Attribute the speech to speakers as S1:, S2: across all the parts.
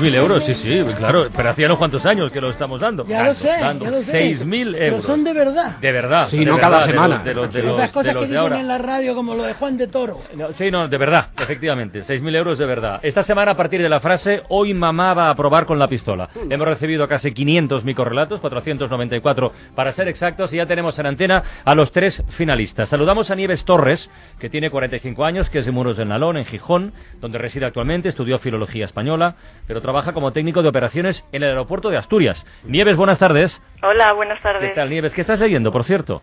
S1: 6.000 euros, sí, sí, claro. Pero hacía unos cuantos años que lo estamos dando.
S2: Ya lo sé,
S1: Dando
S2: ya lo sé.
S1: 6.000 euros.
S2: Pero son de verdad.
S1: De verdad.
S3: Sí,
S1: de
S3: no
S1: verdad,
S3: cada
S1: de
S3: semana.
S1: los- De los, de los,
S2: Esas
S1: de
S2: cosas
S1: los
S2: que
S1: de
S2: dicen
S1: ahora.
S2: en la radio como lo de Juan de Toro.
S1: No, sí, no, de verdad, efectivamente. 6.000 euros de verdad. Esta semana, a partir de la frase, hoy mamá va a probar con la pistola. Hemos recibido casi 500 microrelatos, 494 para ser exactos, y ya tenemos en antena a los tres finalistas. Saludamos a Nieves Torres, que tiene 45 años, que es de Muros del Nalón, en Gijón, donde reside actualmente, estudió filología española, pero trabaja como técnico de operaciones en el aeropuerto de Asturias. Nieves, buenas tardes.
S4: Hola, buenas tardes.
S1: ¿Qué tal, Nieves? ¿Qué estás leyendo, por cierto?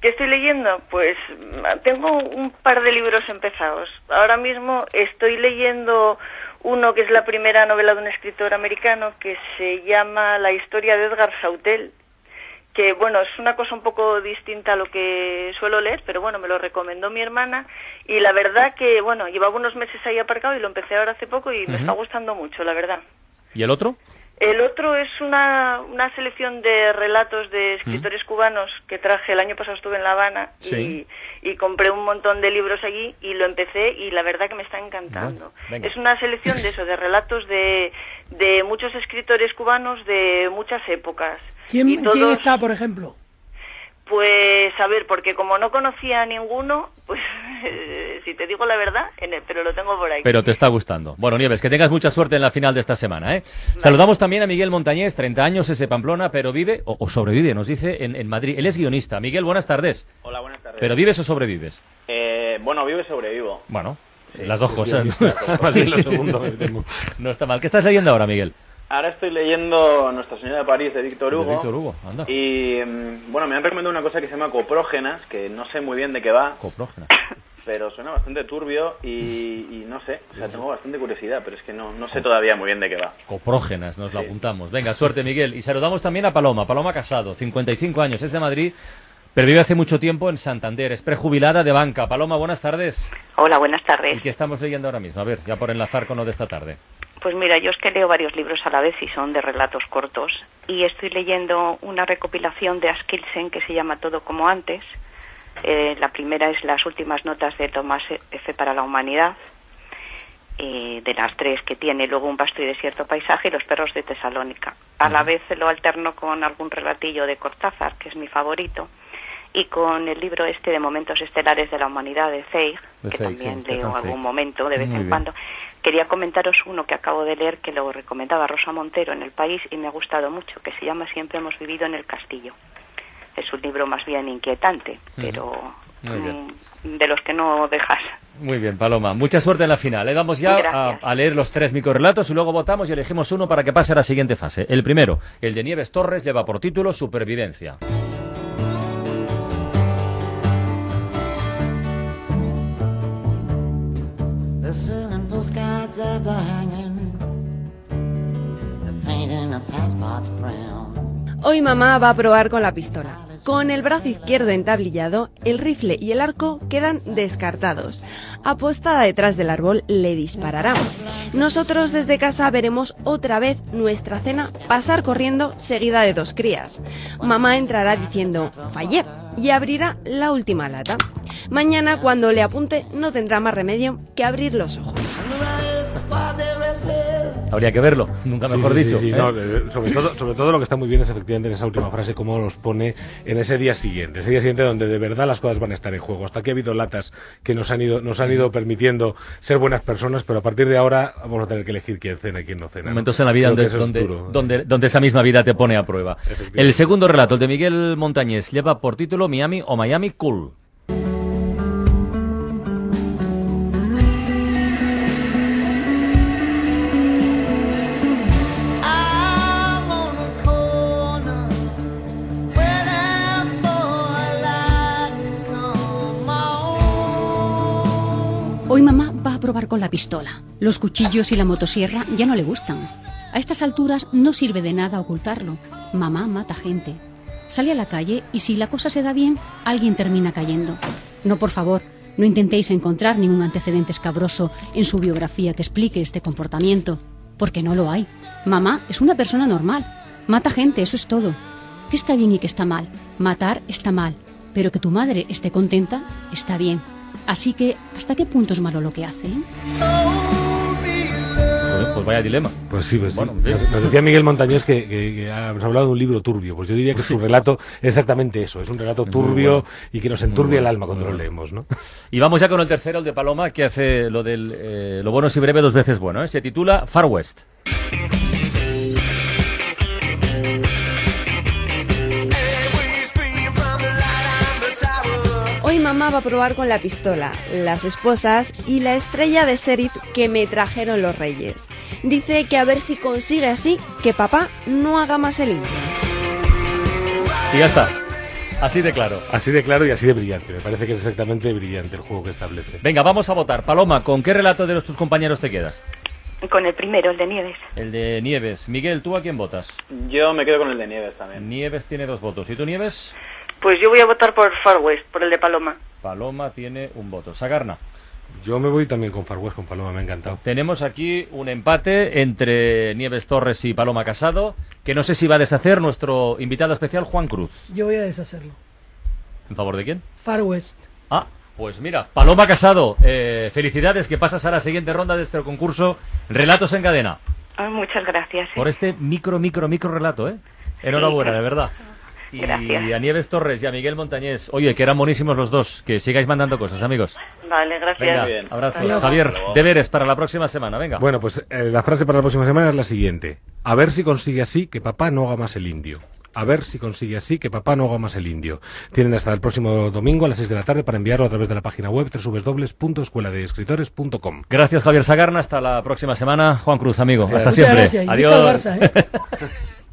S4: ¿Qué estoy leyendo? Pues mm, tengo un par de libros empezados. Ahora mismo estoy leyendo uno que es la primera novela de un escritor americano que se llama La historia de Edgar Sautel, que bueno, es una cosa un poco distinta a lo que suelo leer, pero bueno, me lo recomendó mi hermana y la verdad que bueno, llevaba unos meses ahí aparcado y lo empecé ahora hace poco y me está gustando mucho, la verdad.
S1: ¿Y el otro?
S4: El otro es una, una selección de relatos de escritores cubanos que traje el año pasado estuve en La Habana
S1: Sí.
S4: y, y compré un montón de libros allí y lo empecé y la verdad que me está encantando.
S1: Bueno,
S4: es una selección de eso, de relatos de, de muchos escritores cubanos de muchas épocas.
S2: ¿Quién,
S4: Y
S2: quién está, por ejemplo?
S4: Pues a ver, porque como no conocía a ninguno, pues si te digo la verdad, en el- pero lo tengo por ahí.
S1: Pero te está gustando. Bueno, Nieves, que tengas mucha suerte en la final de esta semana. ¿eh? Saludamos también a Miguel Montañés, 30 años, ese Pamplona, pero vive, o, o sobrevive, nos dice, en, en Madrid. Él es guionista. Miguel, buenas tardes.
S5: Hola, buenas tardes.
S1: ¿Pero vives o sobrevives?
S5: Eh, bueno, vivo y sobrevivo.
S1: Bueno,
S5: Sí,
S1: las dos
S3: sí,
S1: cosas.
S3: Más bien lo segundo,
S1: no está mal. ¿Qué estás leyendo ahora, Miguel?
S5: Ahora estoy leyendo Nuestra Señora de París de Víctor
S1: De
S5: Hugo.
S1: Víctor Hugo, anda.
S5: Y mm, bueno, me han recomendado una cosa que se llama Coprógenas, que no sé muy bien de qué va,
S1: Coprógena.
S5: pero suena bastante turbio y, y no sé, o sea, tengo bastante curiosidad, pero es que no, no sé todavía muy bien de qué va.
S1: Coprógenas, nos lo
S5: Sí.
S1: apuntamos. Venga, suerte, Miguel. Y saludamos también a Paloma. Paloma Casado, 55 años, es de Madrid, pero vive hace mucho tiempo en Santander. Es prejubilada de banca. Paloma, buenas tardes.
S6: Hola, buenas
S1: ¿Y
S6: tardes.
S1: qué estamos leyendo ahora mismo? A ver, ya por enlazar con lo de esta tarde.
S6: Pues mira, yo es que leo varios libros a la vez y son de relatos cortos. Y estoy leyendo una recopilación de Askilsen que se llama Todo como antes. Eh, la primera es Las últimas notas de Tomás F. para la humanidad. eh, de las tres que tiene, luego un vasto y desierto paisaje y los perros de Tesalónica. A la vez lo alterno con algún relatillo de Cortázar, que es mi favorito, y con el libro este de Momentos Estelares de la Humanidad de Zweig,
S1: De
S6: que también
S1: sí,
S6: leo en algún momento, de vez
S1: Muy
S6: en
S1: bien.
S6: cuando. Quería comentaros uno que acabo de leer, que lo recomendaba Rosa Montero en El País y me ha gustado mucho, que se llama Siempre hemos vivido en el castillo. Es un libro más bien inquietante, pero mm, de los que no dejas.
S1: Muy bien, Paloma. Mucha suerte en la final. ¿eh? Vamos ya a leer los tres microrelatos y luego votamos y elegimos uno para que pase a la siguiente fase. El primero, el de Nieves Torres, lleva por título Supervivencia.
S7: Hoy mamá va a probar con la pistola. Con el brazo izquierdo entablillado, el rifle y el arco quedan descartados. Apostada detrás del árbol, le disparará. Nosotros desde casa veremos otra vez nuestra cena pasar corriendo seguida de dos crías. Mamá entrará diciendo fallé y abrirá la última lata. Mañana cuando le apunte no tendrá más remedio que abrir los ojos.
S1: Habría que verlo, nunca mejor
S3: sí,
S1: dicho.
S3: sí, sí,
S1: ¿eh?
S3: no, eh, sobre, todo, sobre todo lo que está muy bien es efectivamente en esa última frase, cómo los pone en ese día siguiente. Ese día siguiente donde de verdad las cosas van a estar en juego. Hasta aquí ha habido latas que nos han ido, nos han ido permitiendo ser buenas personas, pero a partir de ahora vamos a tener que elegir quién cena y quién no cena.
S1: Momentos en la vida donde,
S3: es
S1: donde, donde, donde esa misma vida te pone a prueba. El segundo relato, el de Miguel Montañés, lleva por título Miami o Miami Cool.
S8: Hoy mamá va a probar con la pistola. Los cuchillos y la motosierra ya no le gustan. A estas alturas no sirve de nada ocultarlo. Mamá mata gente. Sale a la calle y si la cosa se da bien, alguien termina cayendo. No, por favor, no intentéis encontrar ningún antecedente escabroso en su biografía que explique este comportamiento, porque no lo hay. Mamá es una persona normal. Mata gente, eso es todo. ¿Qué está bien y qué está mal? Matar está mal. pero que tu madre esté contenta está bien. Así que, ¿hasta qué punto es malo lo que hace? eh?
S1: Pues vaya dilema.
S3: Pues sí, pues sí.
S1: Bueno.
S3: Nos, nos decía Miguel Montañés que, que- que hemos hablado de un libro turbio. Pues yo diría que su relato es exactamente eso. Es un relato turbio
S1: bueno.
S3: y que nos enturbia el alma cuando lo leemos, ¿no?
S1: Y vamos ya con el tercero, el de Paloma, que hace lo del eh, lo bueno si breve dos veces bueno. ¿eh? Se titula Far West.
S7: Mamá va a probar con la pistola, las esposas y la estrella de sheriff que me trajeron los reyes. Dice que a ver si consigue así que papá no haga más el indio.
S1: Y ya está. Así de claro.
S3: Así de claro y así de brillante. Me parece que es exactamente brillante el juego que establece.
S1: Venga, vamos a votar. Paloma, ¿con qué relato de los tus compañeros te quedas?
S6: Con el primero, el de Nieves.
S1: El de Nieves. Miguel, ¿tú a quién votas?
S5: Yo me quedo con el de Nieves también.
S1: Nieves tiene dos votos. ¿Y tú, Nieves?
S4: Pues yo voy a votar por Far West, por el de Paloma.
S1: Paloma tiene un voto. Sagarna.
S3: Yo me voy también con Far West, con Paloma, me ha encantado.
S1: Tenemos aquí un empate entre Nieves Torres y Paloma Casado, que no sé si va a deshacer nuestro invitado especial, Juan Cruz.
S2: Yo voy a deshacerlo.
S1: ¿En favor de quién?
S2: Far West.
S1: Ah, pues mira, Paloma Casado, eh, felicidades que pasas a la siguiente ronda de este concurso Relatos en Cadena.
S6: Ay, muchas gracias.
S1: Por este micro, micro, micro relato, ¿eh? Enhorabuena, de verdad. Y
S6: Gracias.
S1: a Nieves Torres y a Miguel Montañés. Oye, que eran buenísimos los dos. Que sigáis mandando cosas, amigos.
S4: Vale, gracias.
S1: Venga,
S5: bien.
S1: abrazo.
S2: Adiós.
S1: Javier, deberes para la próxima semana, venga.
S3: Bueno, pues eh, la frase para la próxima semana es la siguiente. A ver si consigue así que papá no haga más el indio. A ver si consigue así que papá no haga más el indio. Tienen hasta el próximo domingo a las 6 de la tarde para enviarlo a través de la página web www.escueladeescritores.com.
S1: Gracias, Javier Sagarna. Hasta la próxima semana. Juan Cruz, amigo.
S3: Gracias.
S1: Hasta
S2: Muchas
S1: siempre.
S2: gracias.
S1: Adiós.